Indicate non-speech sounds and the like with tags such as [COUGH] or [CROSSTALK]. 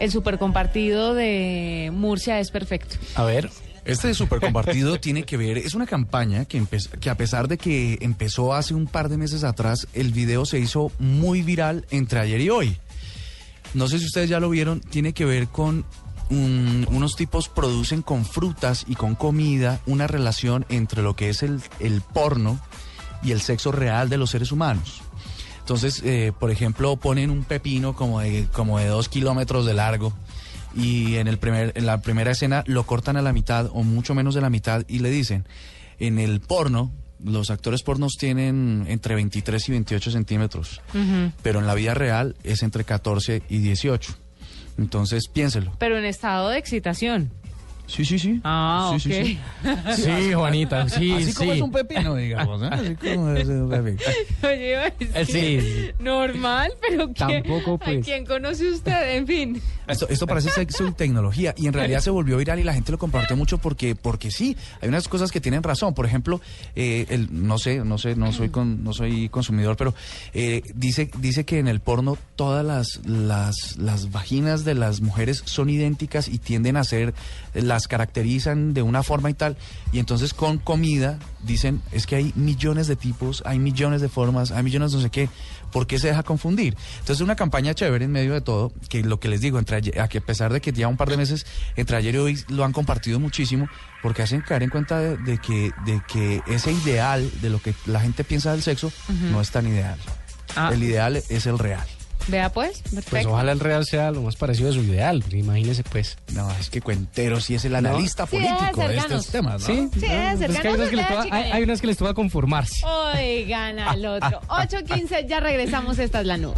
el super compartido de Murcia es perfecto. A ver. Este super compartido [LAUGHS] tiene que ver, es una campaña que, que a pesar de que empezó hace un par de meses atrás, el video se hizo muy viral entre ayer y hoy. No sé si ustedes ya lo vieron, tiene que ver con unos tipos producen con frutas y con comida una relación entre lo que es el, el porno y el sexo real de los seres humanos. Entonces, eh, por ejemplo, ponen un pepino como de, como de dos kilómetros de largo y en, el primer, en la primera escena lo cortan a la mitad o mucho menos de la mitad y le dicen, en el porno, los actores pornos tienen entre 23 y 28 centímetros, pero en la vida real es entre 14 y 18. Entonces piénselo. Pero en estado de excitación. Sí, sí, sí. Ah, sí, ok. sí, sí. sí, [LAUGHS] Juanita, sí, [LAUGHS] Así como es un pepino, [LAUGHS] digamos. ¿eh? Así como es un pepino. Oye, Eh, decir, sí. normal, pero ¿quién, Tampoco, ¿a pues. quién conoce usted? En fin. Esto, esto parece sexo y tecnología y en realidad se volvió viral y la gente lo compartió mucho porque porque sí hay unas cosas que tienen razón por ejemplo eh, el, no sé no sé no soy con, no soy consumidor pero eh, dice dice que en el porno todas las las las vaginas de las mujeres son idénticas y tienden a ser las caracterizan de una forma y tal y entonces con comida dicen es que hay millones de tipos hay millones de formas hay millones de no sé qué ¿Por qué se deja confundir? Entonces es una campaña chévere en medio de todo, que lo que les digo, entre ayer- a que a pesar de que ya un par de meses, entre ayer y hoy lo han compartido muchísimo, porque hacen caer en cuenta de, de que, de que ese ideal de lo que la gente piensa del sexo no es tan ideal. Ah. El ideal es el real. Vea pues, perfecto. Pues ojalá el real sea lo más parecido a su ideal, imagínese pues. No, es que Cuentero sí es el analista político de estos temas, ¿no? Sí, Sí, debe ser es que hay, unas que les hay, unas que les toca conformarse. Oigan al otro. [LAUGHS] 8.15, ya regresamos, esta es la nube.